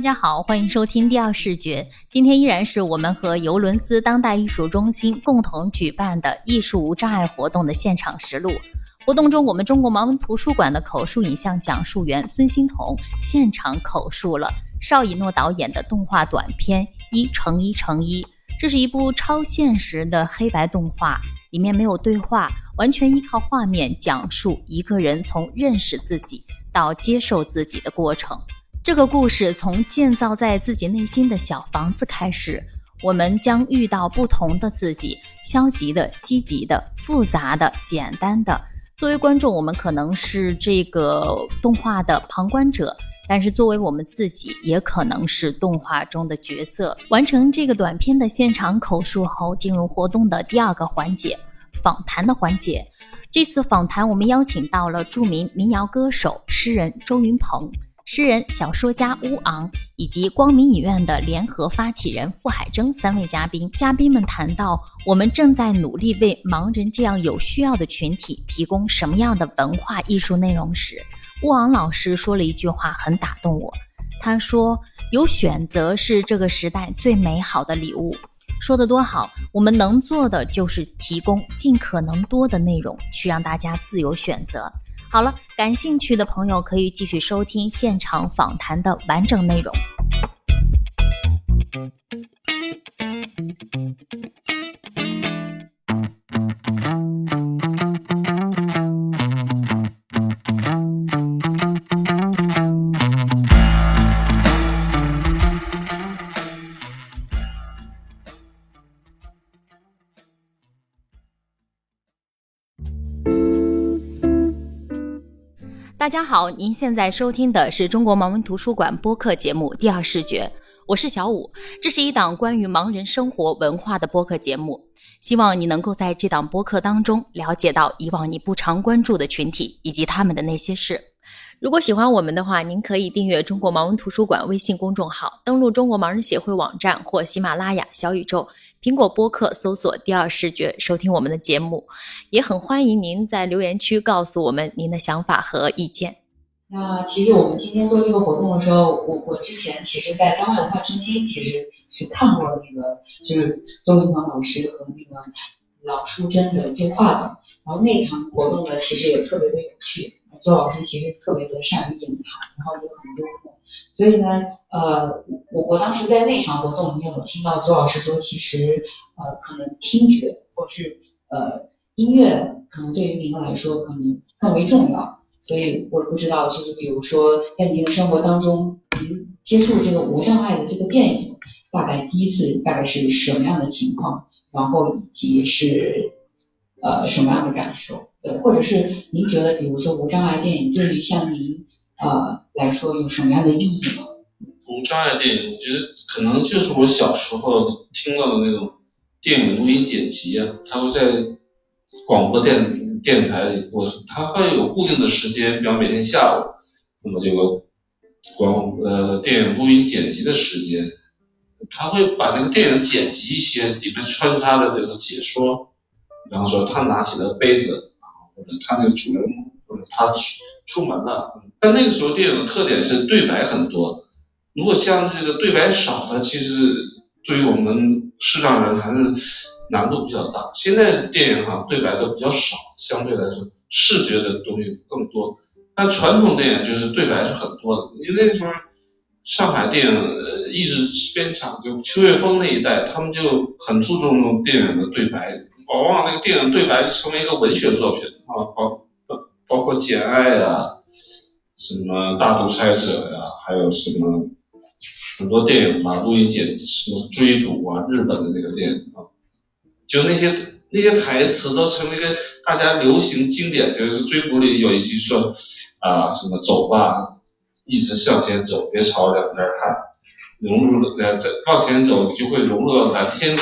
大家好，欢迎收听第二视觉。今天依然是我们和尤伦斯当代艺术中心共同举办的艺术无障碍活动的现场实录。活动中，我们中国盲文图书馆的口述影像讲述员孙欣彤现场口述了邵以诺导演的动画短片《一乘一乘一》。这是一部超现实的黑白动画，里面没有对话，完全依靠画面讲述一个人从认识自己到接受自己的过程。这个故事从建造在自己内心的小房子开始，我们将遇到不同的自己：消极的、积极的、复杂的、简单的。作为观众，我们可能是这个动画的旁观者；但是作为我们自己，也可能是动画中的角色。完成这个短片的现场口述后，进入活动的第二个环节——访谈的环节。这次访谈，我们邀请到了著名民谣歌手、诗人周云鹏。诗人、小说家乌昂以及光明影院的联合发起人傅海征三位嘉宾，嘉宾们谈到我们正在努力为盲人这样有需要的群体提供什么样的文化艺术内容时，乌昂老师说了一句话很打动我。他说：“有选择是这个时代最美好的礼物。”说的多好！我们能做的就是提供尽可能多的内容，去让大家自由选择。好了，感兴趣的朋友可以继续收听现场访谈的完整内容。大家好，您现在收听的是中国盲文图书馆播客节目《第二视觉》，我是小五。这是一档关于盲人生活文化的播客节目，希望你能够在这档播客当中了解到以往你不常关注的群体以及他们的那些事。如果喜欢我们的话，您可以订阅中国盲文图书馆微信公众号，登录中国盲人协会网站或喜马拉雅、小宇宙、苹果播客搜索“第二视觉”收听我们的节目。也很欢迎您在留言区告诉我们您的想法和意见。那其实我们今天做这个活动的时候，我我之前其实，在当代文化中心其实是看过那个，就是周文堂老师和那个老淑珍的对话的。然后那场活动呢，其实也特别的有趣。周老师其实特别的善于言谈，然后也很幽默，所以呢，呃，我我当时在那场活动里面，我听到周老师说，其实呃，可能听觉或是呃音乐，可能对于您来说可能更为重要。所以我不知道，就是比如说在您的生活当中，您接触这个无障碍的这个电影，大概第一次大概是什么样的情况，然后以及是呃什么样的感受？对，或者是您觉得，比如说无障碍电影对于像您呃来说有什么样的意义吗？无障碍电影，我觉得可能就是我小时候听到的那种电影录音剪辑啊，它会在广播电电台里播，它会有固定的时间，比方每天下午，那么这个广呃电影录音剪辑的时间，他会把那个电影剪辑一些，里面穿插的这个解说，比方说他拿起了杯子。他那个主人公，他出门了，但那个时候电影的特点是对白很多。如果像这个对白少的，其实对于我们视障人还是难度比较大。现在电影哈对白都比较少，相对来说视觉的东西更多。但传统电影就是对白是很多的，因为那时候上海电影一直编厂，就邱岳峰那一代，他们就很注重电影的对白，往往那个电影对白成为一个文学作品。啊，包包括《简爱》啊，什么《大独裁者》呀，还有什么很多电影嘛，录音剪什么《追捕》啊，日本的那个电影啊，就那些那些台词都成为一个大家流行经典。就是《追捕》里有一句说啊，什么走吧，一直向前走，别朝两边看，融入呃在往前走，你就会融入到蓝天里。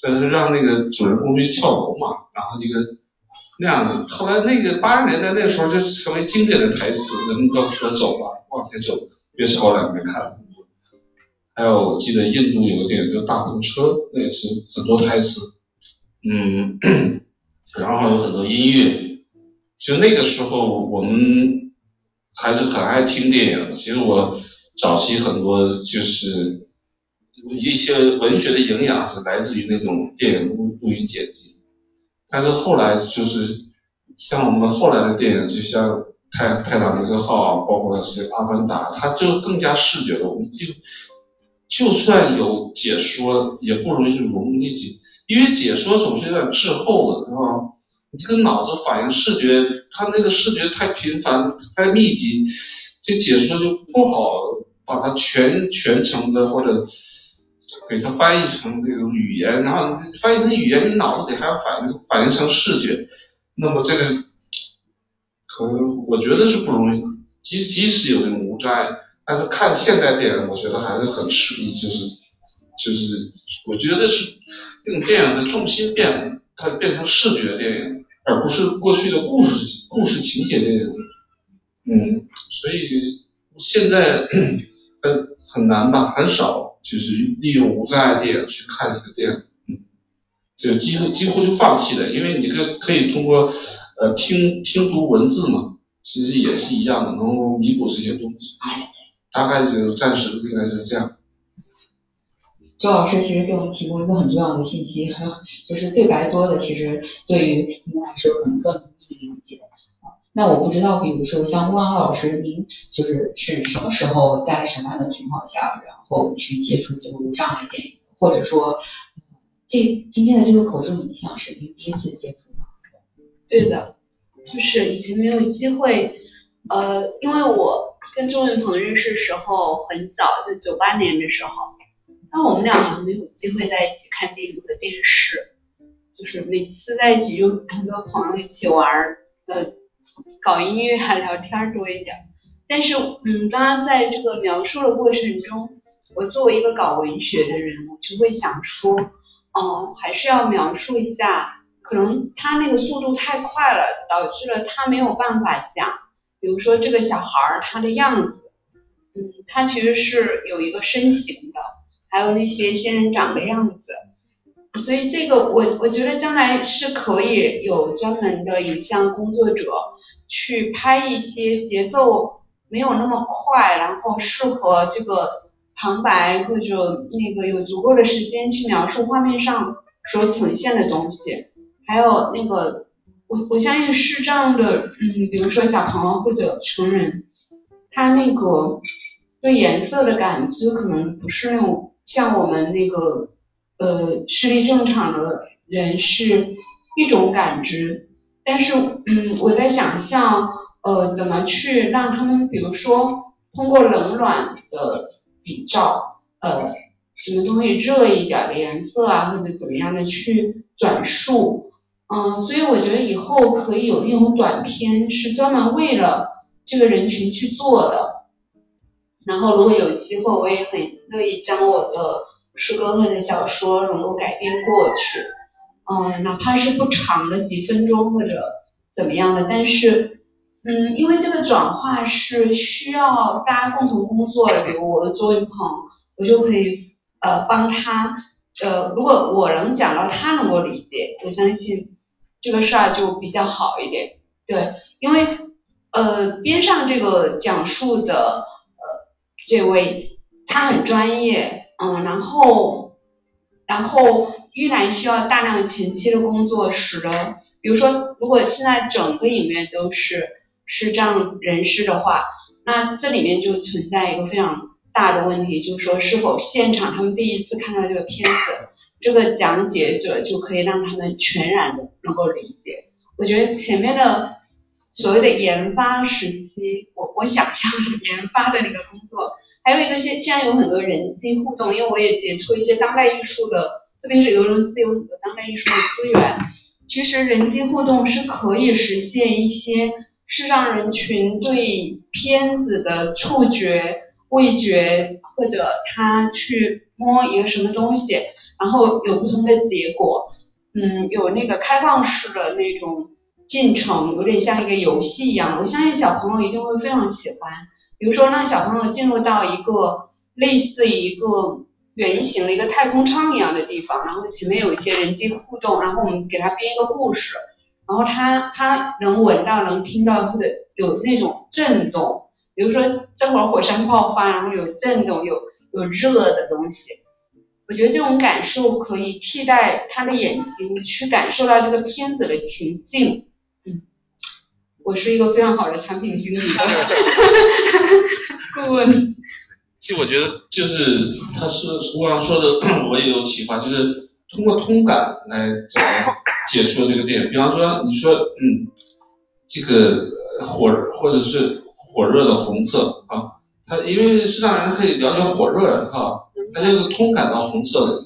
这是让那个主人公去跳楼嘛，然后这个。那样子，后来那个八十年代那时候就成为经典的台词，人们都说走吧，往前走，别朝两边看。还有我记得印度有个电影叫《大风车》，那也是很多台词，嗯，然后有很多音乐。就那个时候我们还是很爱听电影。其实我早期很多就是一些文学的营养是来自于那种电影录录音剪辑，但是后来就是像我们后来的电影，就像泰泰坦尼克号，啊包括是阿凡达，它就更加视觉了。我们就就算有解说，也不容易就融入进去，因为解说总是有点滞后的，是吧？你这个脑子反应视觉，它那个视觉太频繁、太密集，这解说就不好把它全全程的或者给它翻译成这种语言，然后翻译成语言，你脑子里还要反应反应成视觉，那么这个可能我觉得是不容易。即即使有这种无障碍，但是看现代电影，我觉得还是很吃力，就是就是我觉得是这种电影的重心变了，它变成视觉电影。而不是过去的故事故事情节电影，嗯，所以现在很很难吧，很少就是利用无障碍电影去看一个电影，嗯，就几乎几乎就放弃了，因为你可可以通过呃听听读文字嘛，其实也是一样的，能弥补这些东西，大概就暂时应该是这样。周老师其实给我们提供一个很重要的信息，就是对白多的其实对于您来说可能更容易理解。那我不知道，比如说像汪老师，您就是是什么时候在什么样的情况下，然后去接触这个无障碍电影，或者说这今天的这个口述影像是您第一次接触吗？对的，就是以前没有机会，呃，因为我跟周云鹏认识时候很早，就九八年的时候。但我们俩好像没有机会在一起看电影和电视，就是每次在一起就很多朋友一起玩儿，呃，搞音乐还聊天多一点。但是，嗯，刚刚在这个描述的过程中，我作为一个搞文学的人，我就会想说，哦，还是要描述一下，可能他那个速度太快了，导致了他没有办法讲。比如说这个小孩儿他的样子，嗯，他其实是有一个身形的。还有那些仙人掌的样子，所以这个我我觉得将来是可以有专门的影像工作者去拍一些节奏没有那么快，然后适合这个旁白或者那个有足够的时间去描述画面上所呈现的东西。还有那个我我相信视障的，嗯，比如说小朋友或者成人，他那个对颜色的感知可能不是那种。像我们那个呃视力正常的人是一种感知，但是嗯我在想象呃怎么去让他们，比如说通过冷暖的比较，呃什么东西热一点的颜色啊或者怎么样的去转述，嗯所以我觉得以后可以有那种短片是专门为了这个人群去做的。然后，如果有机会，我也很乐意将我的诗歌或者小说能够改编过去，嗯，哪怕是不长的几分钟或者怎么样的，但是，嗯，因为这个转化是需要大家共同工作的，比如我的周云鹏，我就可以呃帮他，呃，如果我能讲到他能够理解，我相信这个事儿就比较好一点，对，因为呃边上这个讲述的。这位他很专业，嗯，然后然后依然需要大量前期的工作，使得比如说，如果现在整个影院都是视障人士的话，那这里面就存在一个非常大的问题，就是说是否现场他们第一次看到这个片子，这个讲解者就可以让他们全然的能够理解？我觉得前面的。所谓的研发时期，我我想象研发的那个工作，还有一个现现在有很多人机互动，因为我也接触一些当代艺术的，特别是尤伦斯有很多当代艺术的资源。其实人机互动是可以实现一些视障人群对片子的触觉、味觉，或者他去摸一个什么东西，然后有不同的结果。嗯，有那个开放式的那种。进程有点像一个游戏一样，我相信小朋友一定会非常喜欢。比如说让小朋友进入到一个类似于一个圆形的一个太空舱一样的地方，然后前面有一些人机互动，然后我们给他编一个故事，然后他他能闻到、能听到或者有那种震动，比如说这会儿火山爆发，然后有震动，有有热的东西，我觉得这种感受可以替代他的眼睛去感受到这个片子的情境。嗯，我是一个非常好的产品经理的 顾问。其实我觉得就是他是吴刚说的，我也有启发，就是通过通感来解说这个电影。比方说你说嗯，这个火或者是火热的红色啊，他因为是让人可以了解火热哈，他就是通感到红色的。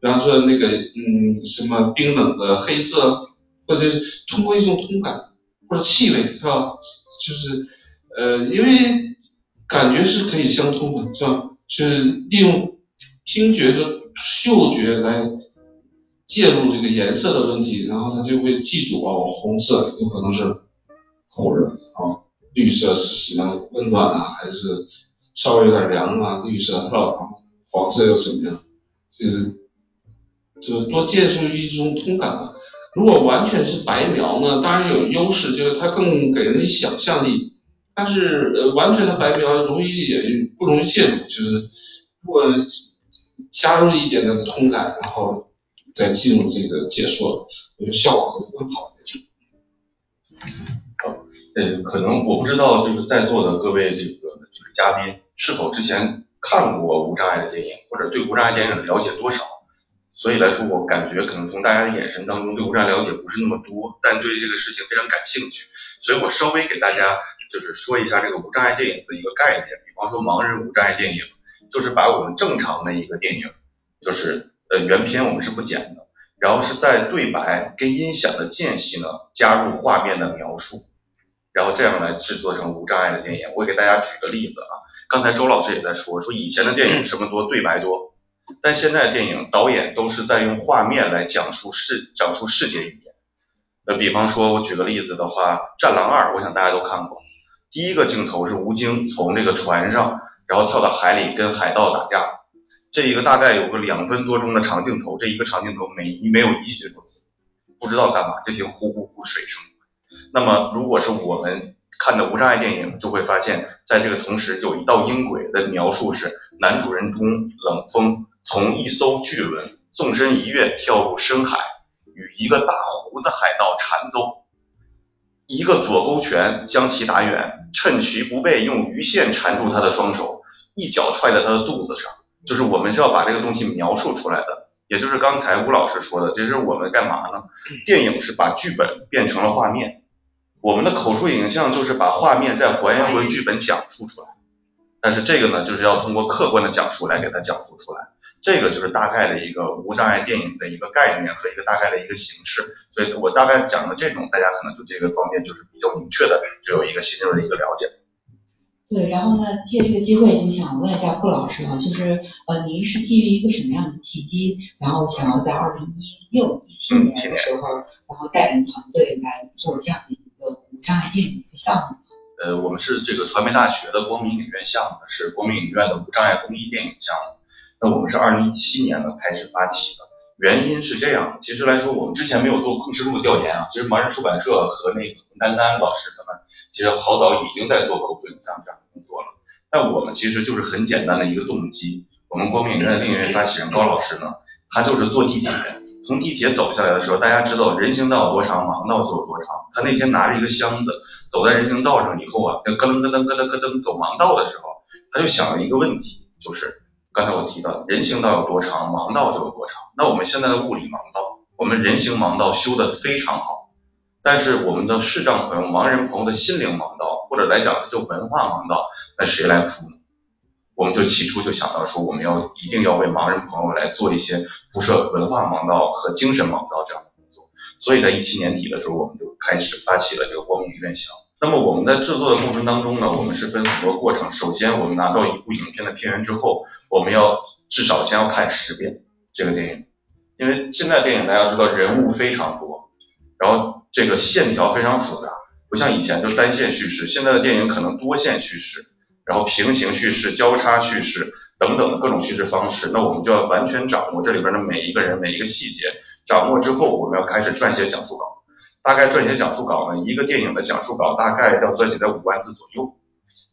比方说那个嗯什么冰冷的黑色，或者通过一种通感或者气味是吧？就是呃因为。感觉是可以相通的，是吧？是利用听觉和嗅觉来介入这个颜色的问题，然后他就会记住哦，红色有可能是火热啊，绿色是什么温暖啊，还是稍微有点凉啊，绿色是吧？黄色又怎么样？是就多借助一种通感吧。如果完全是白描呢，当然有优势，就是它更给人以想象力。但是呃，完全的白描容易也不容易介入，就是如果加入一点的通感，然后再进入这个解说，我觉得效果会更好一点。呃，可能我不知道，就是在座的各位这个就是嘉宾是否之前看过无障碍的电影，或者对无障碍电影了解多少？所以来说，我感觉可能从大家的眼神当中对无障碍了解不是那么多，但对这个事情非常感兴趣，所以我稍微给大家。就是说一下这个无障碍电影的一个概念，比方说盲人无障碍电影，就是把我们正常的一个电影，就是呃原片我们是不剪的，然后是在对白跟音响的间隙呢加入画面的描述，然后这样来制作成无障碍的电影。我给大家举个例子啊，刚才周老师也在说，说以前的电影什么多对白多，但现在电影导演都是在用画面来讲述视讲述视觉语言。那比方说我举个例子的话，《战狼二》，我想大家都看过。第一个镜头是吴京从这个船上，然后跳到海里跟海盗打架，这一个大概有个两分多钟的长镜头，这一个长镜头没一没有一句台词，不知道干嘛，这些呼呼呼水声。那么如果是我们看的无障碍电影，就会发现，在这个同时有一道音轨的描述是，男主人公冷风从一艘巨轮纵身一跃跳入深海，与一个大胡子海盗缠斗。一个左勾拳将其打远，趁其不备，用鱼线缠住他的双手，一脚踹在他的肚子上。就是我们是要把这个东西描述出来的，也就是刚才吴老师说的，其实我们干嘛呢？电影是把剧本变成了画面，我们的口述影像就是把画面再还原回剧本讲述出来。但是这个呢，就是要通过客观的讲述来给它讲述出来。这个就是大概的一个无障碍电影的一个概念和一个大概的一个形式，所以我大概讲的这种，大家可能对这个方面就是比较明确的，就有一个新入的一个了解。对，然后呢，借这个机会就想问一下顾老师啊，就是呃，您是基于一个什么样的契机，然后想要在二零一六一七年的时候，然后带领团队来做这样的一个无障碍电影的项目？呃，我们是这个传媒大学的光明影院项目，是光明影院的无障碍公益电影项目。那我们是二零一七年呢开始发起的，原因是这样，其实来说我们之前没有做更深入的调研啊，其实盲人出版社和那个丹丹老师他们其实好早已经在做口述影像这样的工作了，但我们其实就是很简单的一个动机，我们光明影院的另一位发起人高老师呢，他就是坐地铁，从地铁走下来的时候，大家知道人行道有多长，盲道就有多长，他那天拿着一个箱子走在人行道上以后啊，那咯噔咯噔咯噔咯噔走盲道的时候，他就想了一个问题，就是。刚才我提到人行道有多长，盲道就有多长。那我们现在的物理盲道，我们人行盲道修的非常好，但是我们的视障朋友、盲人朋友的心灵盲道，或者来讲就文化盲道，那谁来铺呢？我们就起初就想到说，我们要一定要为盲人朋友来做一些铺设文化盲道和精神盲道这样的工作。所以在一七年底的时候，我们就开始发起了这个光明院校。那么我们在制作的过程当中呢，我们是分很多过程。首先，我们拿到一部影片的片源之后，我们要至少先要看十遍这个电影，因为现在电影大家知道人物非常多，然后这个线条非常复杂，不像以前就单线叙事。现在的电影可能多线叙事，然后平行叙事、交叉叙事等等的各种叙事方式。那我们就要完全掌握这里边的每一个人、每一个细节。掌握之后，我们要开始撰写讲述稿。大概撰写讲述稿呢，一个电影的讲述稿大概要撰写在五万字左右。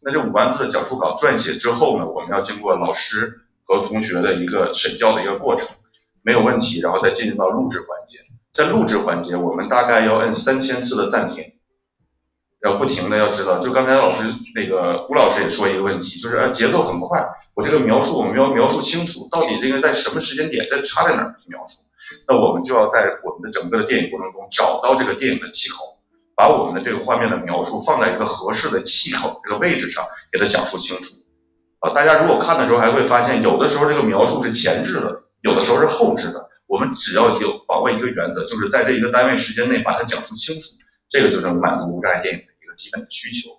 那这五万字的讲述稿撰写之后呢，我们要经过老师和同学的一个审校的一个过程，没有问题，然后再进入到录制环节。在录制环节，我们大概要摁三千次的暂停，要不停的要知道，就刚才老师那个吴老师也说一个问题，就是呃节奏很快，我这个描述我们要描述清楚，到底这个在什么时间点在插在哪儿去描述，那我们就要在我们的整个的电影过程中找到这个电影的气口，把我们的这个画面的描述放在一个合适的气口这个位置上，给它讲述清楚。啊，大家如果看的时候还会发现，有的时候这个描述是前置的，有的时候是后置的。我们只要有把握一个原则，就是在这一个单位时间内把它讲述清楚，这个就能满足无障碍电影的一个基本的需求。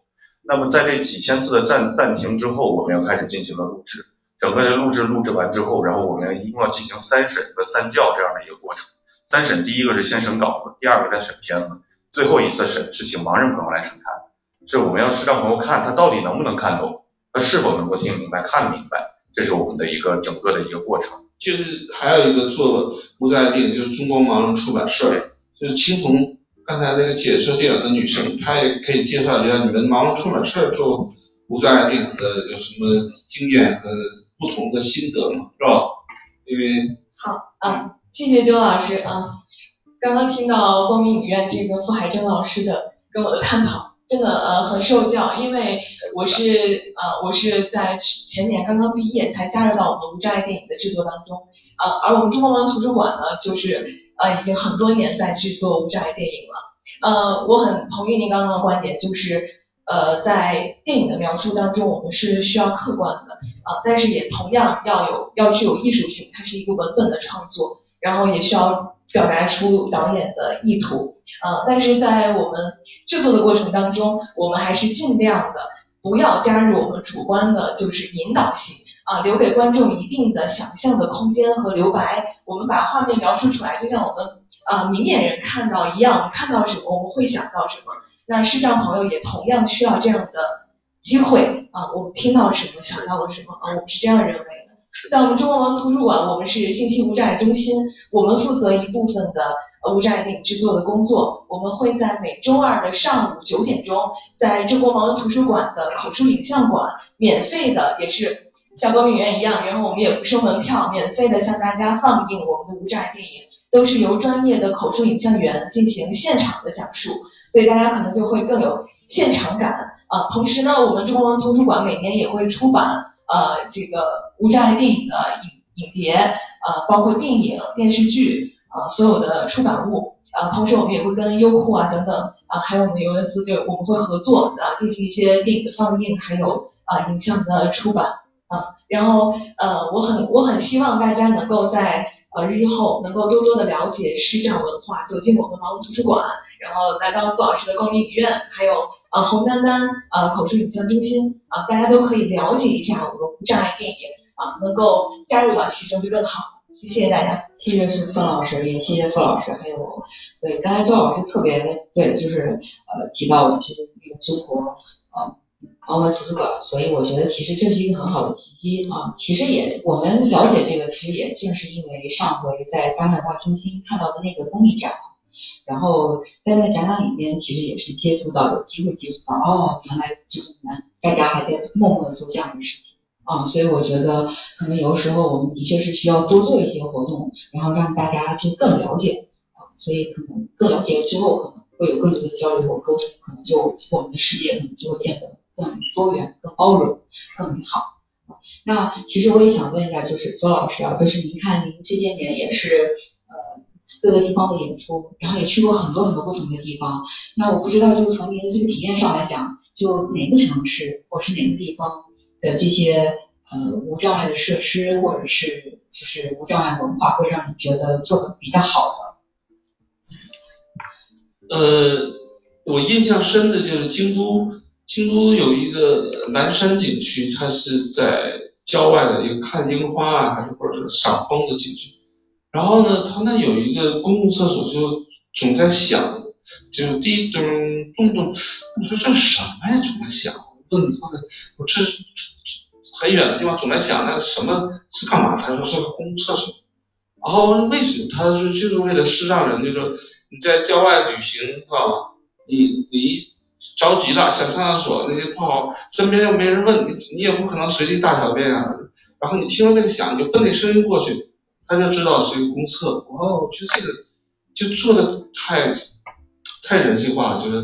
那么在这几千次的暂暂停之后，我们要开始进行了录制。整个的录制录制完之后，然后我们一共要进行三审和三校这样的一个过程。三审第一个是先审稿子，第二个再审片子，最后一次审是请盲人朋友来审看，是我们要是让朋友看他到底能不能看懂，他是否能够听明白、看明白，这是我们的一个整个的一个过程。就是还有一个做无障碍电影，就是中国盲人出版社，就是青铜刚才那个解说电影的女生，她也可以介绍一下你们盲人出版社做无障碍电影的有什么经验和不同的心得嘛？是吧？因为好啊，谢谢周老师啊，刚刚听到光明影院这个傅海珍老师的跟我的探讨。真的呃很受教，因为我是呃我是在前年刚刚毕业才加入到我们无障碍电影的制作当中，呃而我们中国盲图书馆呢就是呃已经很多年在制作无障碍电影了，呃我很同意您刚刚的观点，就是呃在电影的描述当中我们是需要客观的啊，但是也同样要有要具有艺术性，它是一个文本的创作，然后也需要。表达出导演的意图，啊，但是在我们制作的过程当中，我们还是尽量的不要加入我们主观的，就是引导性，啊，留给观众一定的想象的空间和留白。我们把画面描述出来，就像我们啊明眼人看到一样，看到什么我们会想到什么。那视障朋友也同样需要这样的机会，啊，我们听到什么想到了什么，啊，我们是这样认为的。在我们中国盲图书馆，我们是信息无障碍中心，我们负责一部分的呃无障碍电影制作的工作。我们会在每周二的上午九点钟，在中国盲文图书馆的口述影像馆，免费的，也是像光明园一样，然后我们也不收门票，免费的向大家放映我们的无障碍电影，都是由专业的口述影像员进行现场的讲述，所以大家可能就会更有现场感啊。同时呢，我们中国文图书馆每年也会出版。呃，这个无障碍电影的影影碟，呃，包括电影、电视剧，呃，所有的出版物，啊，同时我们也会跟优酷啊等等，啊，还有我们的尤文斯，就我们会合作啊，进行一些电影的放映，还有啊影像的出版啊，然后呃，我很我很希望大家能够在。呃，日后能够多多的了解视障文化，走进我们盲文图书馆，然后来到傅老师的光明影院，还有呃红丹丹呃口述影像中心啊，大家都可以了解一下我们无障碍电影啊，能够加入到其中就更好。谢谢大家，谢谢是孙老师，也谢谢傅老师，还有对刚才周老师特别对，就是呃提到了就是那个中国啊。澳门图书馆，所以我觉得其实这是一个很好的契机啊。其实也我们了解这个，其实也正是因为上回在大文化中心看到的那个公益展，然后在那展览里面，其实也是接触到有机会接触到哦，原来就是你们大家还在默默的做这样的事情啊。所以我觉得可能有时候我们的确是需要多做一些活动，然后让大家就更了解啊。所以可能更了解了之后，可能会有更多的交流和沟通，可能就我们的世界可能就会变得。更多元、更包容、更美好。那其实我也想问一下，就是左老师啊，就是您看您这些年也是呃各个地方的演出，然后也去过很多很多不同的地方。那我不知道，就从您的这个体验上来讲，就哪个城市或是哪个地方的这些呃无障碍的设施，或者是就是无障碍文化，会让你觉得做的比较好的？呃，我印象深的就是京都。京都有一个南山景区，它是在郊外的一个看樱花啊，还是或者是赏枫的景区。然后呢，它那有一个公共厕所，就总在响，就滴咚咚咚。我说这什么呀？总在响。问你放在我这很远的地方总在响，那个什么是干嘛？他说是个公共厕所。然后为什么？他说就是为了是让人，就说你在郊外旅行啊，你离。着急了想上厕所，那些不好，身边又没人问你，你也不可能随地大小便啊。然后你听到那个响，你就奔那声音过去，他就知道是一个公厕。哇，我觉得这个就做的太太人性化了，就是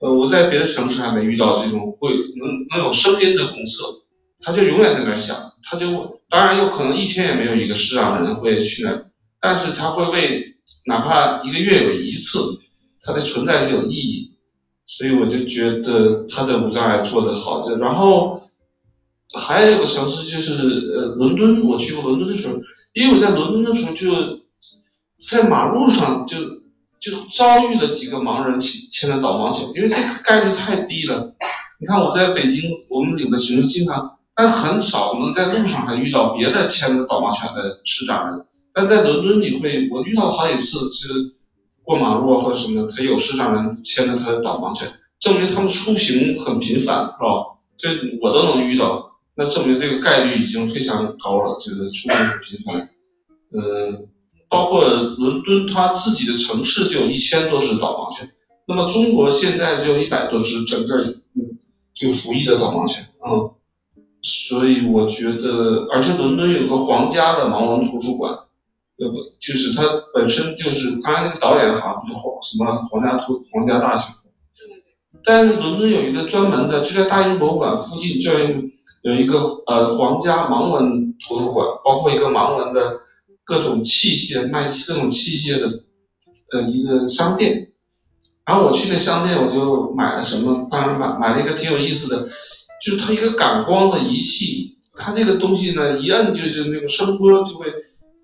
呃我在别的城市还没遇到这种会能能有声音的公厕，他就永远在那儿响，他就当然有可能一天也没有一个市长人会去那，但是他会为哪怕一个月有一次，它的存在就有意义，所以我就觉得他的无障碍做得好。这然后还有一个城市就是呃伦敦，我去过伦敦的时候，因为我在伦敦的时候就在马路上就就遭遇了几个盲人牵牵着导盲犬，因为这个概率太低了。你看我在北京，我们领的群经常，但很少能在路上还遇到别的牵着导盲犬的视障人。但在伦敦你会，我遇到好几次是过马路或者什么，他有市场人牵着他的导盲犬，证明他们出行很频繁，是吧？这我都能遇到，那证明这个概率已经非常高了，这个出行很频繁。嗯，包括伦敦它自己的城市就有一千多只导盲犬，那么中国现在只有一百多只，整个嗯就服役的导盲犬，嗯，所以我觉得，而且伦敦有个皇家的盲文图书馆。呃不，就是它本身就是刚才那个导演好像就皇什么皇家图皇家大学，但是伦敦有一个专门的，就在大英博物馆附近，就有有一个呃皇家盲文图书馆，包括一个盲文的各种器械卖各种器械的呃一个商店。然后我去那商店，我就买了什么？当然买买了一个挺有意思的，就是它一个感光的仪器，它这个东西呢一摁就是那个声波就会。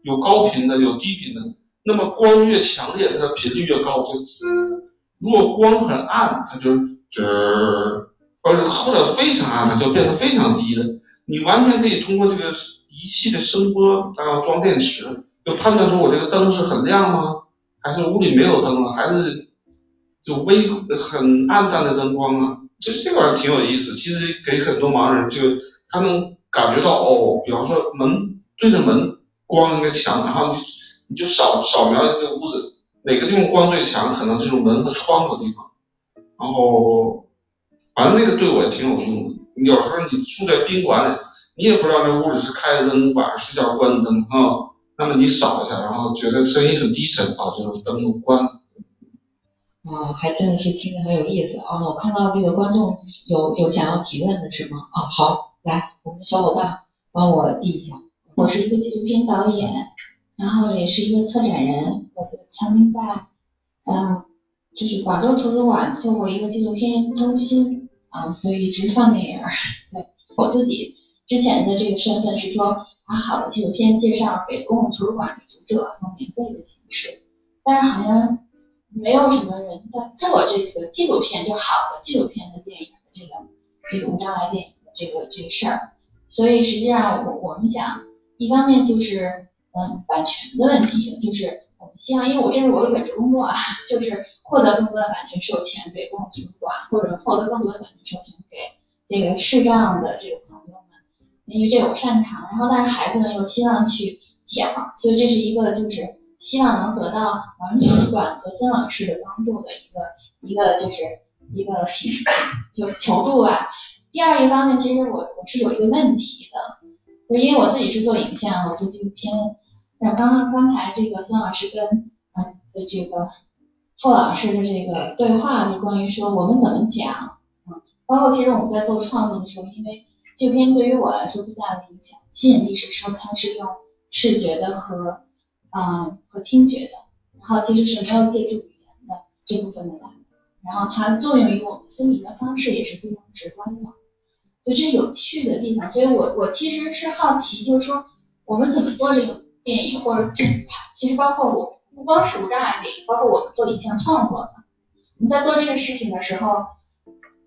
有高频的，有低频的。那么光越强烈，它的频率越高，就滋；如果光很暗，它就吱；或者或者非常暗，它就变得非常低了。你完全可以通过这个仪器的声波，然后装电池，就判断出我这个灯是很亮吗？还是屋里没有灯啊？还是就微很暗淡的灯光啊？就这玩意儿挺有意思。其实给很多盲人，就他能感觉到哦，比方说门对着门。光应该强，然后你你就扫扫描一下这个屋子哪个地方光最强，可能就是门和窗的地方。然后反正那个对我也挺有用的。有时候你住在宾馆里，你也不知道那屋里是开着灯，晚上睡觉关的灯啊。那么你扫一下，然后觉得声音很低沉把这个灯都关了。啊，还真的是听着很有意思啊！我看到这个观众有有想要提问的是吗？啊，好，来，我们的小伙伴帮我递一下。我是一个纪录片导演，然后也是一个策展人。我曾经在，嗯，就是广州图书馆做过一个纪录片中心啊，所以一直放电影。对我自己之前的这个身份是说，把好的纪录片介绍给公共图书馆的读者，用免费的形式。但是好像没有什么人在做这个纪录片，就好的纪录片的电影的这个这个无障碍电影的这个这个事儿。所以实际上我我们想。一方面就是嗯版权的问题，就是我们希望，因为我这是我的本职工作啊，就是获得更多的版权授权给公共图书馆，或者获得更多的版权授权给这个视障的这个朋友们，因为这我擅长。然后但是孩子们又希望去讲，所以这是一个就是希望能得到盲人图书馆和孙老师的帮助的一个一个就是一个 就求助吧。第二一方面，其实我我是有一个问题的。就因为我自己是做影像，我做纪录片。那刚刚刚才这个孙老师跟嗯的这个傅老师的这个对话，就关于说我们怎么讲，嗯，包括其实我们在做创作的时候，因为纪录片对于我来说最大的影响吸引力是说它是用视觉的和嗯和听觉的，然后其实是没有借助语言的这部分的来，然后它作用于我们心灵的方式也是非常直观的。就这有趣的地方，所以我我其实是好奇，就是说我们怎么做这个电影，或者这其实包括我不光是无障碍电影，包括我们做影像创作的，我们在做这个事情的时候，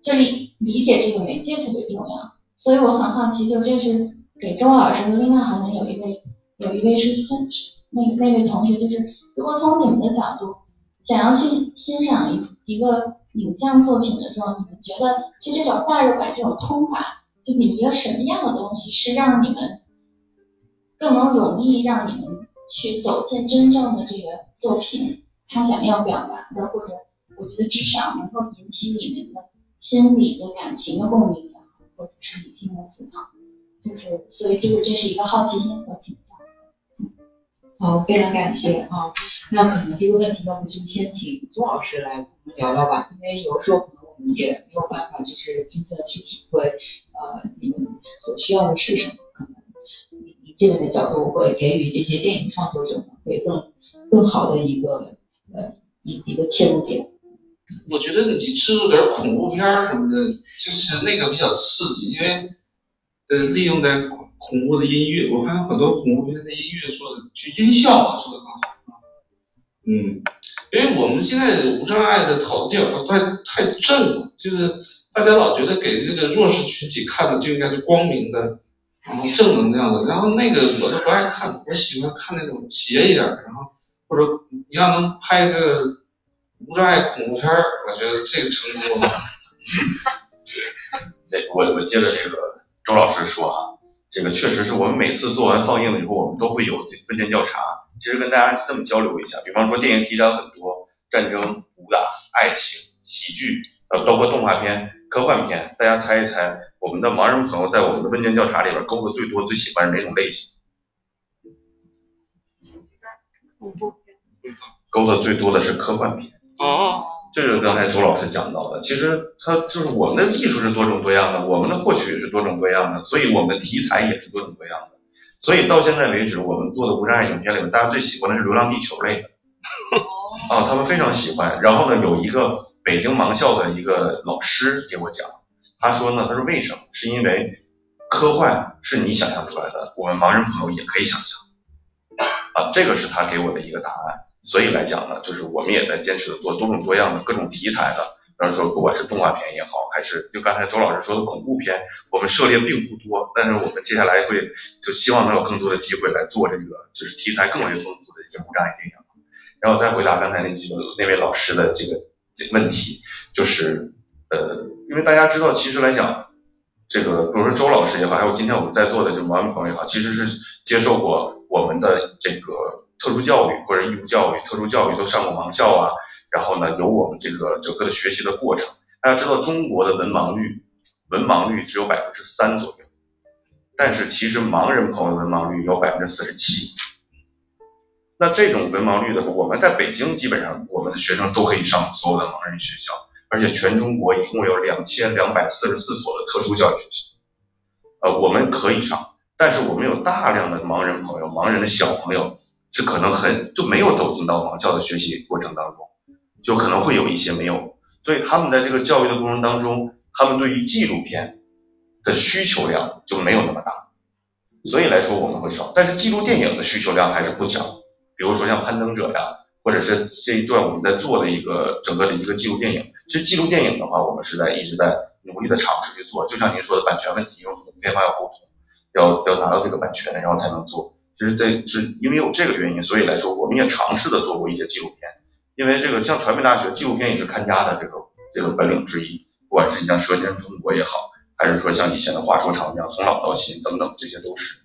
就理理解这个媒介特别重要。所以我很好奇，就这是给周老师的，另外好像有一位有一位是孙那那位同学，就是如果从你们的角度想要去欣赏一一个。影像作品的时候，你们觉得就这种代入感、这种通感，就你们觉得什么样的东西是让你们更能容易让你们去走进真正的这个作品，他想要表达的，或者我觉得至少能够引起你们的心理的感情的共鸣也好，或者是理性的思考，就是所以就是这是一个好奇心和情好，非常感谢啊。那可能这个问题呢，我们就先请朱老师来我们聊聊吧，因为有时候可能我们也没有办法就是精确的去体会，呃，你们所需要的是什么，可能你你这边的角度会给予这些电影创作者们会更更好的一个呃一一个切入点。我觉得你制作点恐怖片什么的，就是那个比较刺激，因为呃利用在恐怖的音乐，我发现很多恐怖片的音乐做的，就音效做的很好。嗯，因为我们现在无障碍的讨论电影太太正了，就是大家老觉得给这个弱势群体看的就应该是光明的，然后正能量的，然后那个我都不爱看，我喜欢看那种邪一点，然后或者你要能拍个无障碍恐怖片我觉得这个成功了。对，我我接着这个周老师说啊。这个确实是我们每次做完放映了以后，我们都会有问卷调查。其实跟大家这么交流一下，比方说电影题材很多，战争、武打、爱情、喜剧，呃，包括动画片、科幻片，大家猜一猜，我们的盲人朋友在我们的问卷调查里边勾的最多、最喜欢是哪种类型？勾的最多的是科幻片。哦。这是刚才周老师讲到的，其实他就是我们的艺术是多种多样的，我们的获取也是多种多样的，所以我们的题材也是多种多样的。所以到现在为止，我们做的无障碍影片里面，大家最喜欢的是《流浪地球》类的。啊，他们非常喜欢。然后呢，有一个北京盲校的一个老师给我讲，他说呢，他说为什么？是因为科幻是你想象出来的，我们盲人朋友也可以想象。啊，这个是他给我的一个答案。所以来讲呢，就是我们也在坚持做多种多样的各种题材的，比如说不管是动画片也好，还是就刚才周老师说的恐怖片，我们涉猎并不多，但是我们接下来会就希望能有更多的机会来做这个就是题材更为丰富的一些无障碍电影。然后再回答刚才那几个那位老师的这个问题，就是呃，因为大家知道，其实来讲，这个比如说周老师也好，还有今天我们在座的这王文鹏也好，其实是接受过我们的这个。特殊教育或者义务教育、特殊教育都上过盲校啊，然后呢，有我们这个整个的学习的过程。大家知道中国的文盲率，文盲率只有百分之三左右，但是其实盲人朋友文盲率有百分之四十七。那这种文盲率的，我们在北京基本上我们的学生都可以上所有的盲人学校，而且全中国一共有两千两百四十四所的特殊教育学校，呃，我们可以上，但是我们有大量的盲人朋友、盲人的小朋友。是可能很就没有走进到盲校的学习过程当中，就可能会有一些没有，所以他们在这个教育的过程当中，他们对于纪录片的需求量就没有那么大，所以来说我们会少，但是纪录电影的需求量还是不小，比如说像攀登者呀，或者是这一段我们在做的一个整个的一个纪录电影，其实纪录电影的话，我们是在一直在努力的尝试去做，就像您说的版权问题，有很多地方要沟通，要要拿到这个版权，然后才能做。就是在是因为有这个原因，所以来说我们也尝试的做过一些纪录片。因为这个像传媒大学纪录片也是看家的这个这个本领之一，不管是你像《舌尖中国》也好，还是说像以前的话说长江从老到新等等，这些都是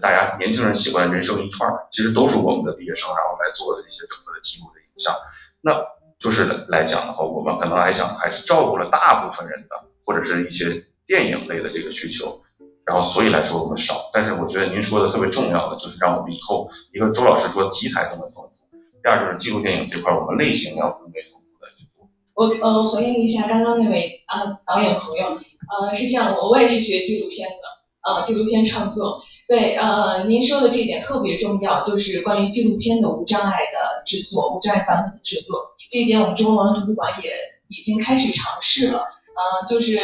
大家年轻人喜欢人生一串，其实都是我们的毕业生然后来做的这些整个的记录的影像。那就是来讲的话，我们可能来讲还是照顾了大部分人的或者是一些电影类的这个需求。然后，所以来说我们少，但是我觉得您说的特别重要的就是让我们以后一个周老师说题材更为丰富，第二就是纪录电影这块我们类型要更为丰富的去做。我呃回应一下刚刚那位啊导演朋友，呃是这样，我我也是学纪录片的，呃纪录片创作，对呃您说的这一点特别重要，就是关于纪录片的无障碍的制作，无障碍版本的制作，这一点我们中国盲人图书馆也已经开始尝试了，呃就是。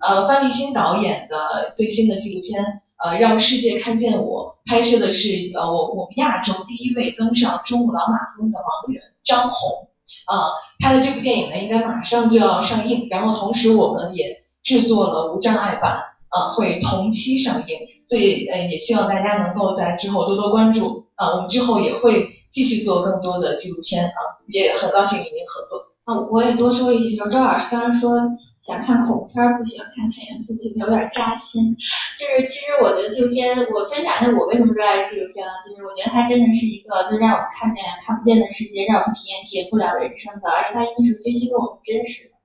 呃，范立新导演的最新的纪录片，呃，让世界看见我，拍摄的是呃我我们亚洲第一位登上珠穆朗玛峰的盲人张红，啊，他的这部电影呢应该马上就要上映，然后同时我们也制作了无障碍版，啊，会同期上映，所以呃也希望大家能够在之后多多关注，啊，我们之后也会继续做更多的纪录片，啊，也很高兴与您合作。哦，我也多说一句，就是周老师刚刚说想看恐怖片，不喜欢看太严肃纪录片，有点扎心。就是其实我觉得纪录片，我分享一下我为什么热爱纪录片呢？就是我觉得它真的是一个，就让我们看见看不见的世界，让我们体验体验不了人生的，而且它因为是追求跟我们真实的。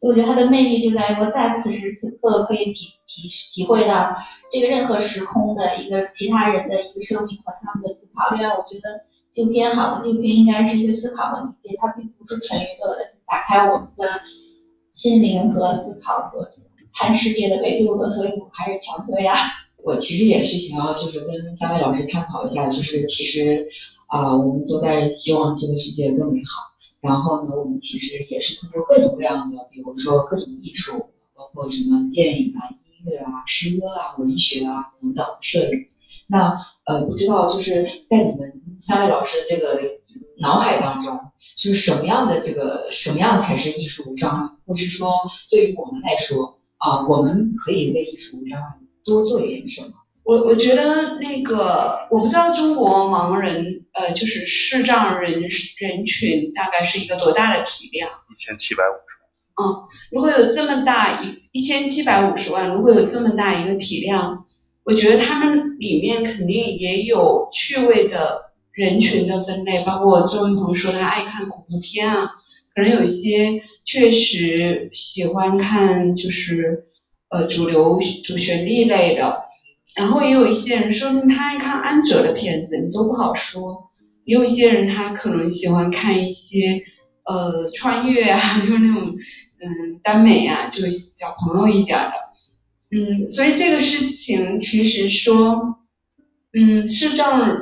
所以我觉得它的魅力就在于我在此时此刻可以体体体会到这个任何时空的一个其他人的一个生命和他们的思考。另外，我觉得纪录片好的纪录片应该是一个思考的媒介，它并不是纯娱乐的，打开我们的心灵和思考和看世界的维度的。所以我还是强推啊。我其实也是想要就是跟三位老师探讨一下，就是其实啊、我们都在希望这个世界更美好。然后呢，我们其实也是通过各种各样的，比如说各种艺术，包括什么电影啊、音乐啊、诗歌啊、文学啊等等摄影。那呃，不知道就是在你们三位老师这个脑海当中，就是什么样的这个什么样才是艺术无障碍，或是说对于我们来说啊、我们可以为艺术家多做一点什么？我我觉得那个我不知道中国盲人呃就是视障人人群大概是一个多大的体量。一千七百五十万。嗯如果有这么大一一千七百五十万，如果有这么大一个体量，我觉得他们里面肯定也有趣味的人群的分类，包括周云鹏说他爱看恐怖片啊，可能有一些确实喜欢看就是呃主流主旋律类的，然后也有一些人说明他爱看安哲的片子，你都不好说，也有一些人他可能喜欢看一些呃穿越啊，就是那种嗯耽美啊，就是小朋友一点的，嗯，所以这个事情其实说，嗯，视障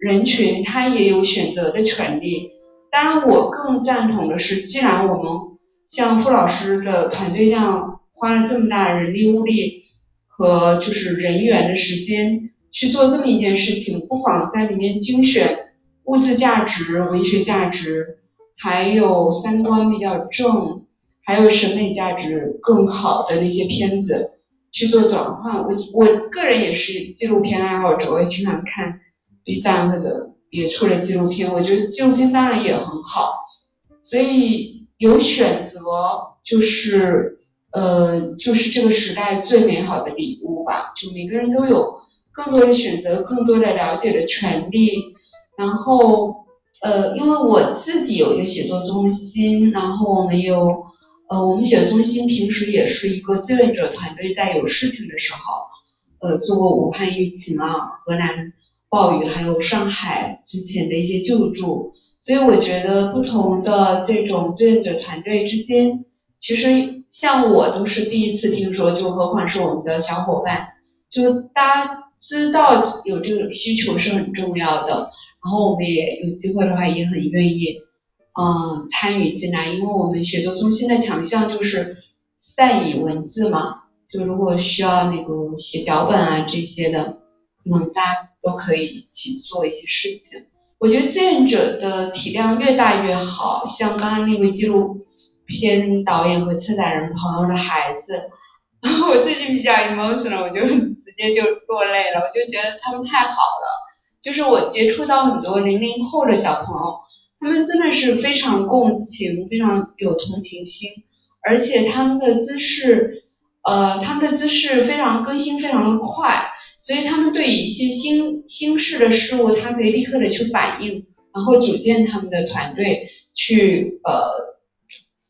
人群他也有选择的权利。当然，我更赞同的是，既然我们像傅老师的团队这样花了这么大人力物力和就是人员的时间去做这么一件事情，不妨在里面精选物质价值、文学价值，还有三观比较正，还有审美价值更好的那些片子去做转换。我我个人也是纪录片爱好者，我也经常看 B 站或者也出了纪录片，我觉得纪录片当然也很好，所以有选择就是呃就是这个时代最美好的礼物吧，就每个人都有更多的选择，更多的了解的权利，然后呃因为我自己有一个写作中心，然后我们有呃我们写作中心平时也是一个志愿者团队，在有事情的时候，呃做过武汉疫情啊，河南。暴雨，还有上海之前的一些救助，所以我觉得不同的这种志愿者团队之间，其实像我都是第一次听说，就何况是我们的小伙伴，就大家知道有这个需求是很重要的，然后我们也有机会的话也很愿意，嗯，参与进来，因为我们写作中心的强项就是善以文字嘛，就如果需要那个写脚本啊这些的，可能大家。都可以一起做一些事情。我觉得志愿者的体量越大越好，像刚刚那位纪录片导演和策展人朋友的孩子，我最近比较 emotional，我就直接就落泪了，我就觉得他们太好了。就是我接触到很多零零后的小朋友，他们真的是非常共情，非常有同情心，而且他们的姿势，呃，他们的姿势非常更新，非常的快。所以他们对于一些新新式的事物，他可以立刻的去反应，然后组建他们的团队，去呃，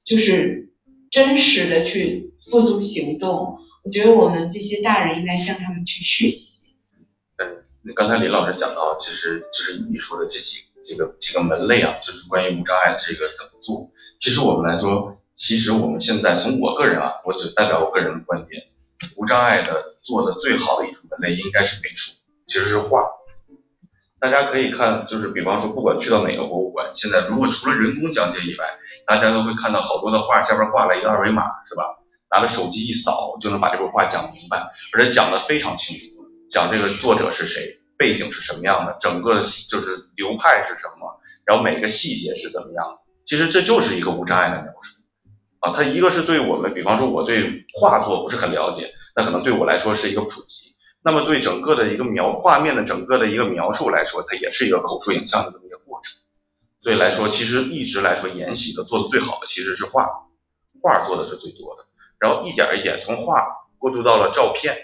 就是真实的去付诸行动。我觉得我们这些大人应该向他们去学习。嗯，刚才林老师讲到，其实就是你说的这几这个几个门类啊，就是关于无障碍这个怎么做。其实我们来说，其实我们现在从我个人啊，我只代表我个人的观点。无障碍的做的最好的艺术门类应该是美术，其实是画。大家可以看，就是比方说，不管去到哪个博物馆，现在如果除了人工讲解以外，大家都会看到好多的画下边挂了一个二维码，是吧？拿着手机一扫就能把这幅画讲明白，而且讲的非常清楚，讲这个作者是谁，背景是什么样的，整个就是流派是什么，然后每个细节是怎么样。其实这就是一个无障碍的描述。啊，它一个是对我们，比方说我对画作不是很了解，那可能对我来说是一个普及。那么对整个的一个描画面的整个的一个描述来说，它也是一个口述影像的这么一个过程。所以来说，其实一直来说延禧的做的最好的其实是画，画做的是最多的。然后一点一点从画过渡到了照片，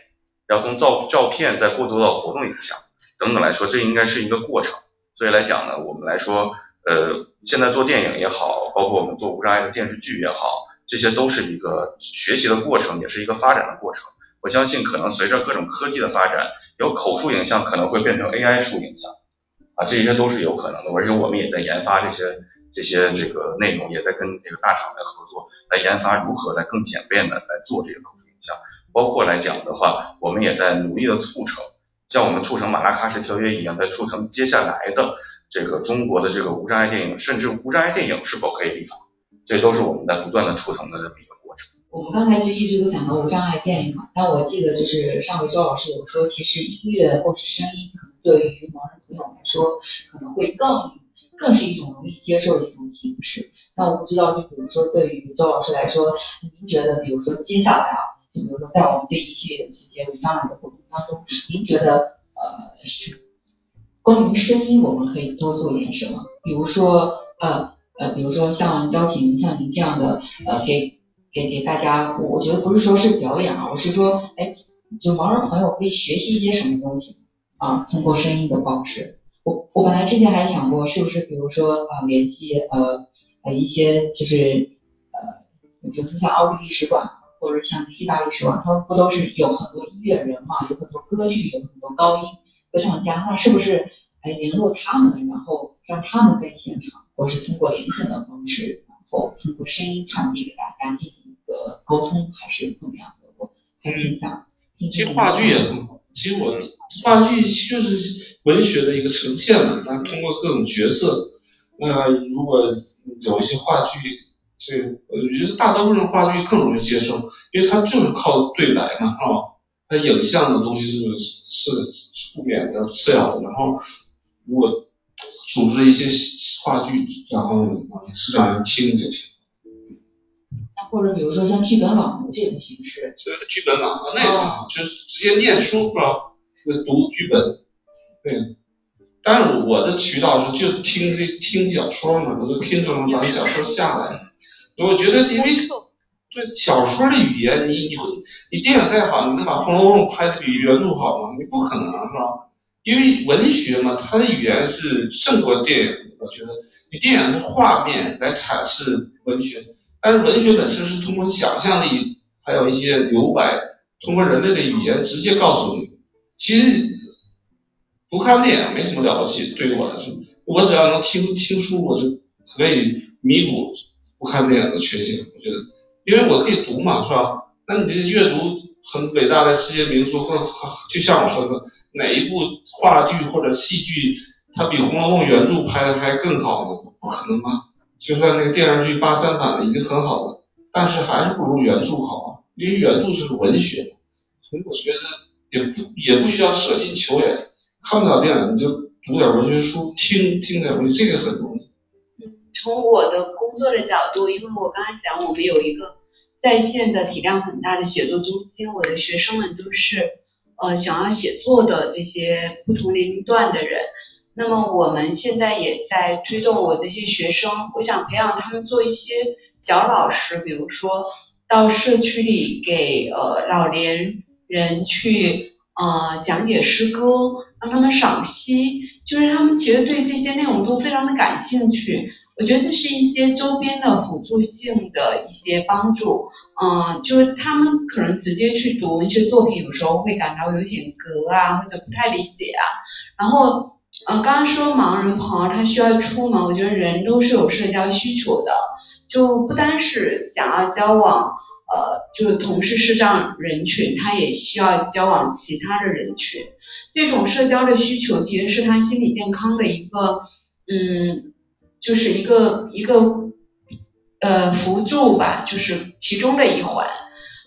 然后从照照片再过渡到活动影像等等来说，这应该是一个过程。所以来讲呢，我们来说，呃，现在做电影也好，包括我们做无障碍的电视剧也好。这些都是一个学习的过程，也是一个发展的过程。我相信，可能随着各种科技的发展，有口述影像可能会变成 AI 述影像，啊，这些都是有可能的。而且我们也在研发这些这些这个内容，也在跟这个大厂来合作，来研发如何来更简便的来做这个口述影像。包括来讲的话，我们也在努力的促成，像我们促成马拉喀什条约一样，在促成接下来的这个中国的这个无障碍电影，甚至无障碍电影是否可以立法，这都是我们在不断的促成的这么一。我们刚才其实一直都讲到无障碍电影嘛，但我记得就是上回周老师有说，其实音乐或是声音，可能对于盲人朋友来说，可能会更更是一种容易接受的一种形式。那我不知道，就比如说对于周老师来说，您觉得，比如说接下来啊，就比如说在我们这一系列的这些无障碍的活动当中，您觉得呃是关于声音，我们可以多做点什么？比如说呃呃，比如说像邀请像您这样的呃给。给给大家，我我觉得不是说是表演啊，我是说，哎，就盲人朋友可以学习一些什么东西啊？通过声音的方式，我我本来之前还想过，是不是比如说啊，联系呃呃一些就是呃，比如说像奥地利使馆或者像意大利使馆，他们不都是有很多音乐人嘛，有很多歌剧，有很多高音歌唱家，那是不是哎联络他们，然后让他们在现场，或是通过连线的方式？否通过声音传递给大家进行一个沟通，还是怎么样的？我还是。其实话剧也很好，其实我话剧就是文学的一个呈现嘛。那通过各种角色，那如果有一些话剧，这我觉得大多数人话剧更容易接受，因为它就是靠对白嘛，是吧？它影像的东西是是负面的、次要的，然后如果组织一些。话剧，然后是让人听就行。那或者比如说像剧本朗读这种形式，这个剧本朗读那也、哦就是直接念书是吧？就读剧本，对。但是我的渠道是就听这听小说嘛，我就听着能把小说下来。我觉得因为对小说的语言，你你会你电影再好，你能把《红楼梦》拍的比原著好吗？你不可能是吧？因为文学嘛，它的语言是胜过电影。我觉得你电影是画面来阐释文学，但是文学本身是通过想象力，还有一些留白，通过人类的语言直接告诉你。其实不看电影没什么了不起，对于我来说，我只要能听听书，我就可以弥补不看电影的缺陷。我觉得，因为我可以读嘛，是吧？那你这阅读很伟大的世界名著，更就像我说的。哪一部话剧或者戏剧，它比《红楼梦》原著拍的还更好呢？不可能吧？就算那个电视剧八三版的已经很好了，但是还是不如原著好啊，因为原著就是文学。所以我觉得也不也不需要舍近求远，看不了电影你就读点文学书，听听点文学，这个很容易。从我的工作的角度，因为我刚才讲我们有一个在线的体量很大的写作中心，我的学生们都是。呃，想要写作的这些不同年龄段的人，那么我们现在也在推动我这些学生，我想培养他们做一些小老师，比如说到社区里给呃老年人去呃讲解诗歌，让他们赏析，就是他们其实对这些内容都非常的感兴趣。我觉得这是一些周边的辅助性的一些帮助，嗯，就是他们可能直接去读文学作品，有时候会感到有点隔啊，或者不太理解啊。然后，呃，刚刚说盲人朋友他需要出门，我觉得人都是有社交需求的，就不单是想要交往，呃，就是同是视障人群，他也需要交往其他的人群。这种社交的需求其实是他心理健康的一个，嗯。就是一个一个呃辅助吧，就是其中的一环。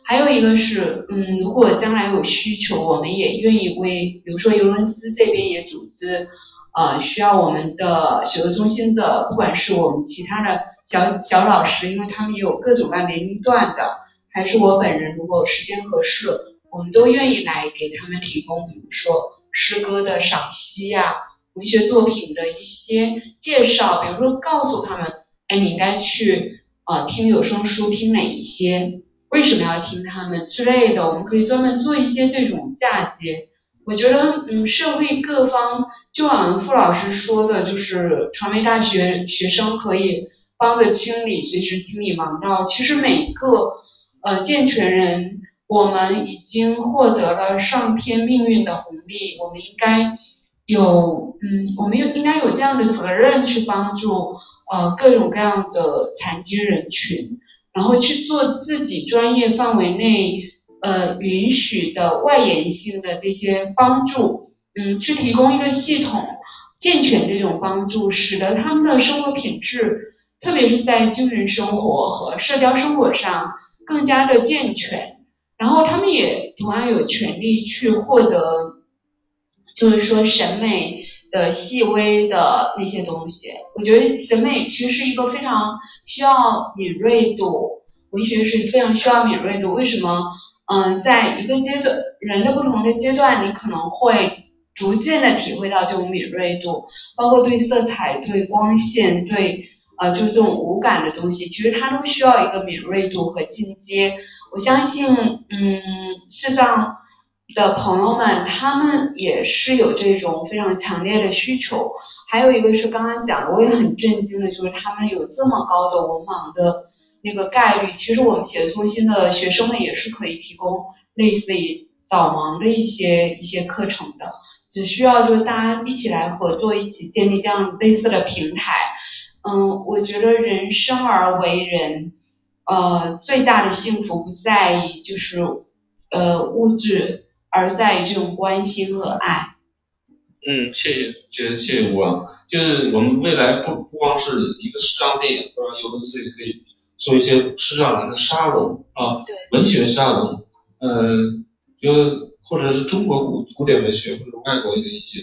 还有一个是，嗯，如果将来有需求，我们也愿意为，比如说尤伦斯这边也组织，呃，需要我们的写作中心的，不管是我们其他的小小老师，因为他们也有各种各样年龄段的，还是我本人，如果时间合适，我们都愿意来给他们提供，比如说诗歌的赏析呀。文学作品的一些介绍，比如说告诉他们，哎，你应该去呃听有声书，听哪一些，为什么要听他们之类的，我们可以专门做一些这种嫁接。我觉得，嗯，社会各方，就像傅老师说的，就是传媒大学学生可以帮着清理，随时清理盲道。其实每个呃健全人，我们已经获得了上天命运的红利，我们应该有嗯，我们有应该有这样的责任去帮助呃各种各样的残疾人群，然后去做自己专业范围内呃允许的外延性的这些帮助，嗯，去提供一个系统。健全这种帮助，使得他们的生活品质，特别是在精神生活和社交生活上更加的健全。然后他们也同样有权利去获得，就是说审美的细微的那些东西。我觉得审美其实是一个非常需要敏锐度，文学是非常需要敏锐度。为什么？嗯，在一个阶段，人的不同的阶段，你可能会。逐渐的体会到这种敏锐度，包括对色彩、对光线、对呃，就是这种无感的东西，其实它都需要一个敏锐度和进阶。我相信，嗯，世上的朋友们，他们也是有这种非常强烈的需求。还有一个是刚刚讲的，我也很震惊的，就是他们有这么高的文盲的那个概率。其实我们写作中心的学生们也是可以提供类似于导盲的一些一些课程的。只需要就是大家一起来合作，一起建立这样类似的平台。嗯，我觉得人生而为人，呃，最大的幸福不在于就是呃物质，而在于这种关心和爱。嗯，谢谢，谢谢谢谢吴王。就是我们未来不不光是一个视障电影，或者有的时候也可以做一些视障人的沙龙啊，文学沙龙，嗯，就是。或者是中国古古典文学或者外国的一些，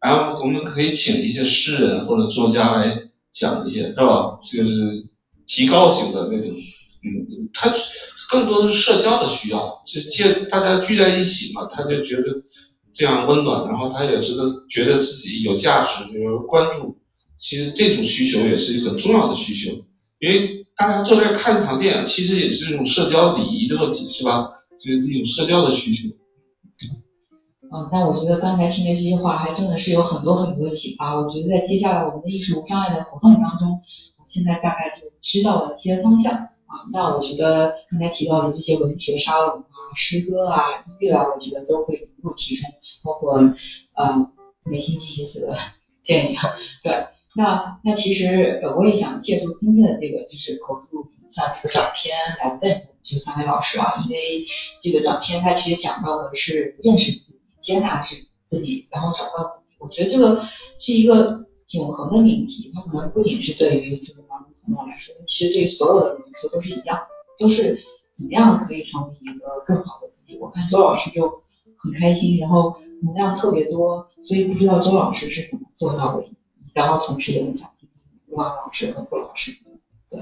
然后我们可以请一些诗人或者作家来讲一些，是吧？就是提高型的那种，嗯，他更多的是社交的需要，是见大家聚在一起嘛，他就觉得这样温暖，然后他也觉得觉得自己有价值，比如关注。其实这种需求也是一个很重要的需求，因为大家坐在看一场电影，其实也是一种社交礼仪的问题，是吧？就是一种社交的需求。嗯，那我觉得刚才听的这些话，还真的是有很多很多的启发。我觉得在接下来我们的艺术无障碍的活动当中，现在大概就知道了一些方向啊。那我觉得刚才提到的这些文学沙龙啊、诗歌啊、音乐啊，我觉得都会融入其中，包括呃每星期一次的电影。对，那那其实呃我也想借助今天的这个就是口述像这个短片来问就三位老师啊，因为这个短片它其实讲到的是认识自己。接纳自自己，然后找到自己。我觉得这个是一个永恒的命题，它可能不仅是对于这个盲朋友来说，其实对所有的人来说都是一样，都是怎么样可以成为一个更好的自己。我看周老师就很开心，然后能量特别多，所以不知道周老师是怎么做到的。然后同时也很想听听王老师和顾老师。对。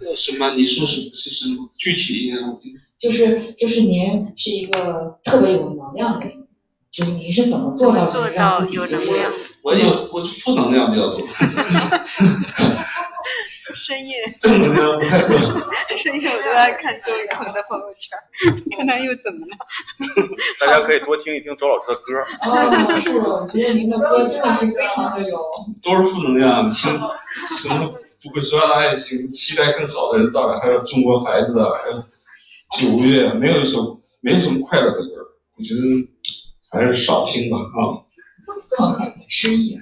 呃，什么？你说什么？是什么？具体一点，我听。就是就是您是一个特别有能量的人。就是您是怎么做到做到有能量？我有我负能量比较多。深夜。深夜我都在看周雨彤的朋友圈，看他又怎么了。大家可以多听一听周老师的歌。哦，是，我觉得您的歌真的是非常的有。都是负能量，听什么不会说爱情，期待更好的人到来，还有中国孩子啊，还有九月，没有一首没有什么快乐的歌，我觉得。还是少听吧啊。失忆。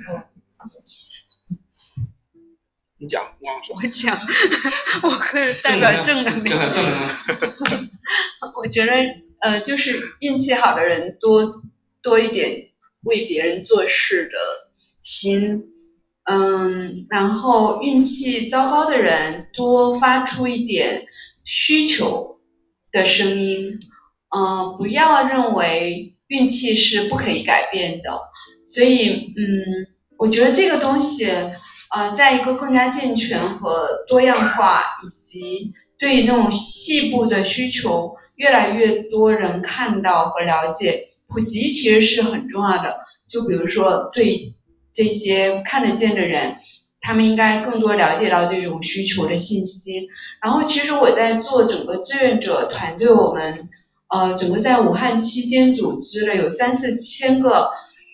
你讲，我讲，我可以代表正能量。正能量。我觉得呃，就是运气好的人多多一点为别人做事的心，嗯，然后运气糟糕的人多发出一点需求的声音，嗯，不要认为。运气是不可以改变的，所以，嗯，我觉得这个东西，呃，在一个更加健全和多样化，以及对于那种细部的需求越来越多人看到和了解，普及其实是很重要的。就比如说，对这些看得见的人，他们应该更多了解到这种需求的信息。然后，其实我在做整个志愿者团队，我们。呃，整个在武汉期间组织了有三四千个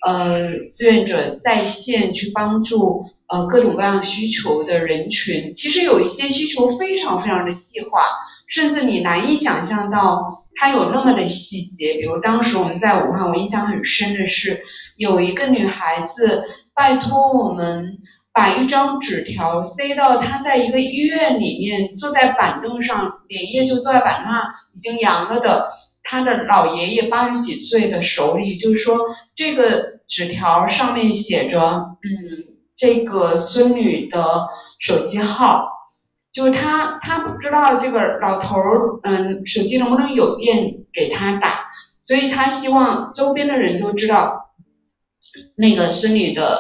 呃志愿者在线去帮助呃各种各样需求的人群。其实有一些需求非常非常的细化，甚至你难以想象到它有那么的细节。比如当时我们在武汉，我印象很深的是有一个女孩子拜托我们。把一张纸条塞到他在一个医院里面坐在板凳上，连夜就坐在板凳上已经阳了的他的老爷爷八十几岁的手里，就是说这个纸条上面写着，嗯，这个孙女的手机号，就是他他不知道这个老头儿，嗯，手机能不能有电给他打，所以他希望周边的人都知道那个孙女的。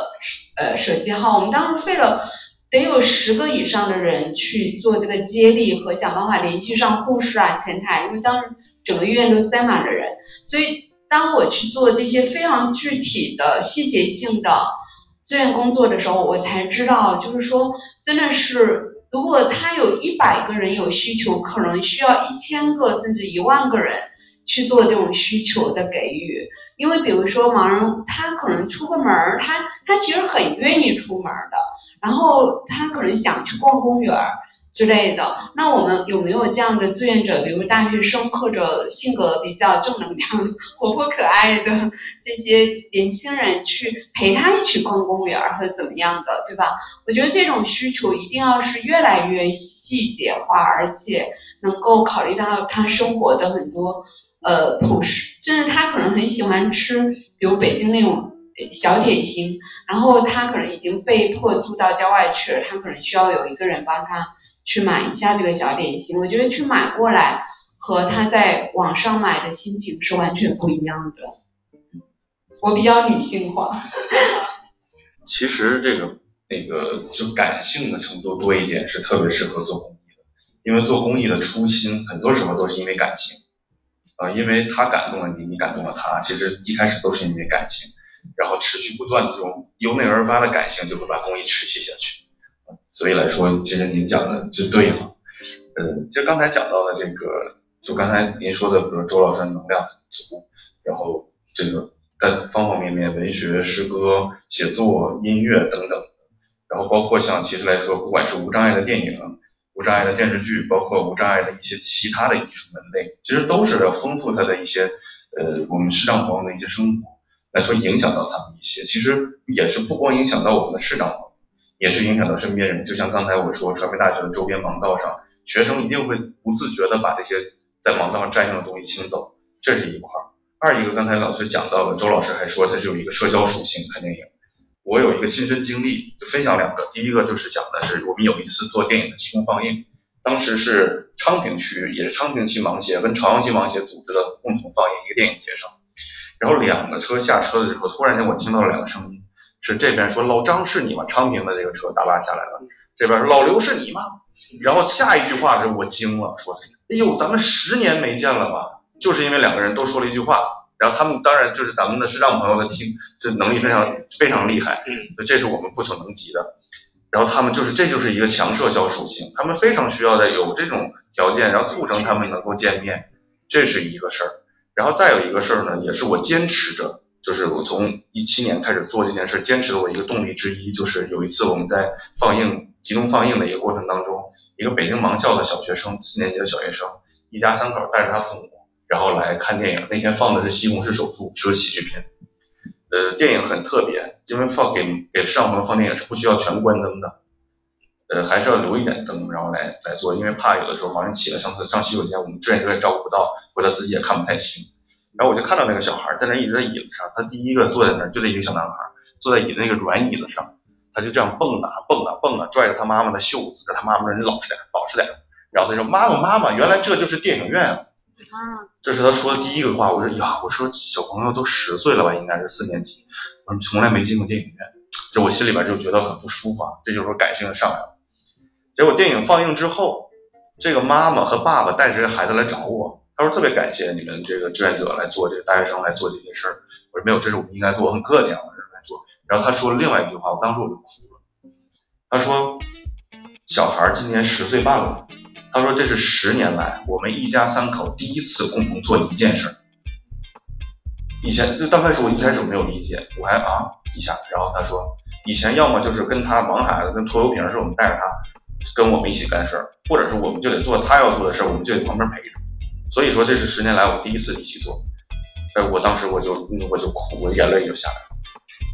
呃，手机号，我们当时费了得有十个以上的人去做这个接力和想办法联系上护士啊、前台，因为当时整个医院都塞满了人，所以当我去做这些非常具体的细节性的志愿工作的时候，我才知道，就是说，真的是，如果他有一百个人有需求，可能需要一千个甚至一万个人。去做这种需求的给予，因为比如说盲人，他可能出个门儿，他他其实很愿意出门的，然后他可能想去逛公园儿之类的。那我们有没有这样的志愿者，比如大学生或者性格比较正能量、活泼可爱的这些年轻人去陪他一起逛公园或者怎么样的，对吧？我觉得这种需求一定要是越来越细节化，而且能够考虑到他生活的很多。呃，朴实，甚至他可能很喜欢吃，比如北京那种小点心，然后他可能已经被迫住到郊外去了，他可能需要有一个人帮他去买一下这个小点心。我觉得去买过来和他在网上买的心情是完全不一样的。我比较女性化。其实这个那个就感性的程度多一点是特别适合做公益的，因为做公益的初心很多时候都是因为感情。啊，因为他感动了你，你感动了他，其实一开始都是因为感情，然后持续不断的这种由内而发的感性就会把公益持续下去。所以来说，其实您讲的就对了。呃，就刚才讲到的这个，就刚才您说的，比如周老师能量很足，然后这个在方方面面，文学、诗歌、写作、音乐等等，然后包括像其实来说，不管是无障碍的电影。无障碍的电视剧，包括无障碍的一些其他的艺术门类，其实都是要丰富他的一些呃我们视障朋友的一些生活，来说影响到他们一些，其实也是不光影响到我们的视障朋友，也是影响到身边人。就像刚才我说，传媒大学的周边盲道上，学生一定会不自觉的把这些在盲道上占用的东西清走，这是一块儿。二一个，刚才老师讲到了，周老师还说它是有一个社交属性，看电影。我有一个亲身经历，就分享两个。第一个就是讲的是我们有一次做电影的集中放映，当时是昌平区，也是昌平区盲协跟朝阳区盲协组织的共同放映一个电影节上。然后两个车下车的时候，突然间我听到了两个声音，是这边说老张是你吗？昌平的这个车大拉下来了，这边说老刘是你吗？然后下一句话是我惊了，说哎呦咱们十年没见了吧？就是因为两个人都说了一句话。然后他们当然就是咱们的视障朋友的听，这能力非常非常厉害，嗯，这是我们不可能及的。然后他们就是这就是一个强社交属性，他们非常需要的有这种条件，然后促成他们能够见面，这是一个事儿。然后再有一个事儿呢，也是我坚持着，就是我从一七年开始做这件事，坚持的我一个动力之一，就是有一次我们在放映集中放映的一个过程当中，一个北京盲校的小学生，四年级的小学生，一家三口带着他父母。然后来看电影，那天放的是《西红柿首富》，是个喜剧片。呃，电影很特别，因为放给给摄像朋友放电影是不需要全关灯的，呃，还是要留一点灯，然后来来做，因为怕有的时候盲人起来上厕上洗手间，我们志愿者也照顾不到，或者自己也看不太清。然后我就看到那个小孩在那一直在椅子上，他第一个坐在那儿，就那一个小男孩坐在椅子那个软椅子上，他就这样蹦啊蹦啊蹦啊，拽着他妈妈的袖子，让他妈妈说你老实点，老实点。然后他说妈妈妈妈，原来这就是电影院啊。这是他说的第一个话。我说呀，我说小朋友都十岁了吧，应该是四年级。我说从来没进过电影院，这我心里边就觉得很不舒服啊。这就是说感性的上来了。结果电影放映之后，这个妈妈和爸爸带着孩子来找我，他说特别感谢你们这个志愿者来做这个大学生来做这些事儿。我说没有，这是我们应该做，很客气啊，我说来做。然后他说了另外一句话，我当时我就哭了。他说小孩今年十岁半了。他说：“这是十年来我们一家三口第一次共同做一件事儿。以前就刚开始我一开始没有理解，我还啊一下。然后他说，以前要么就是跟他忙孩子，跟拖油瓶似的，我们带着他跟我们一起干事儿，或者是我们就得做他要做的事儿，我们就得旁边陪着。所以说这是十年来我第一次一起做，哎，我当时我就我就哭，我眼泪就下来了。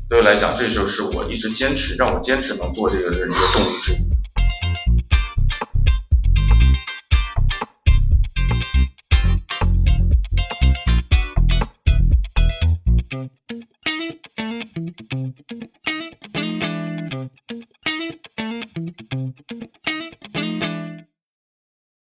所以来讲，这就是我一直坚持让我坚持能做这个的一个动力之一。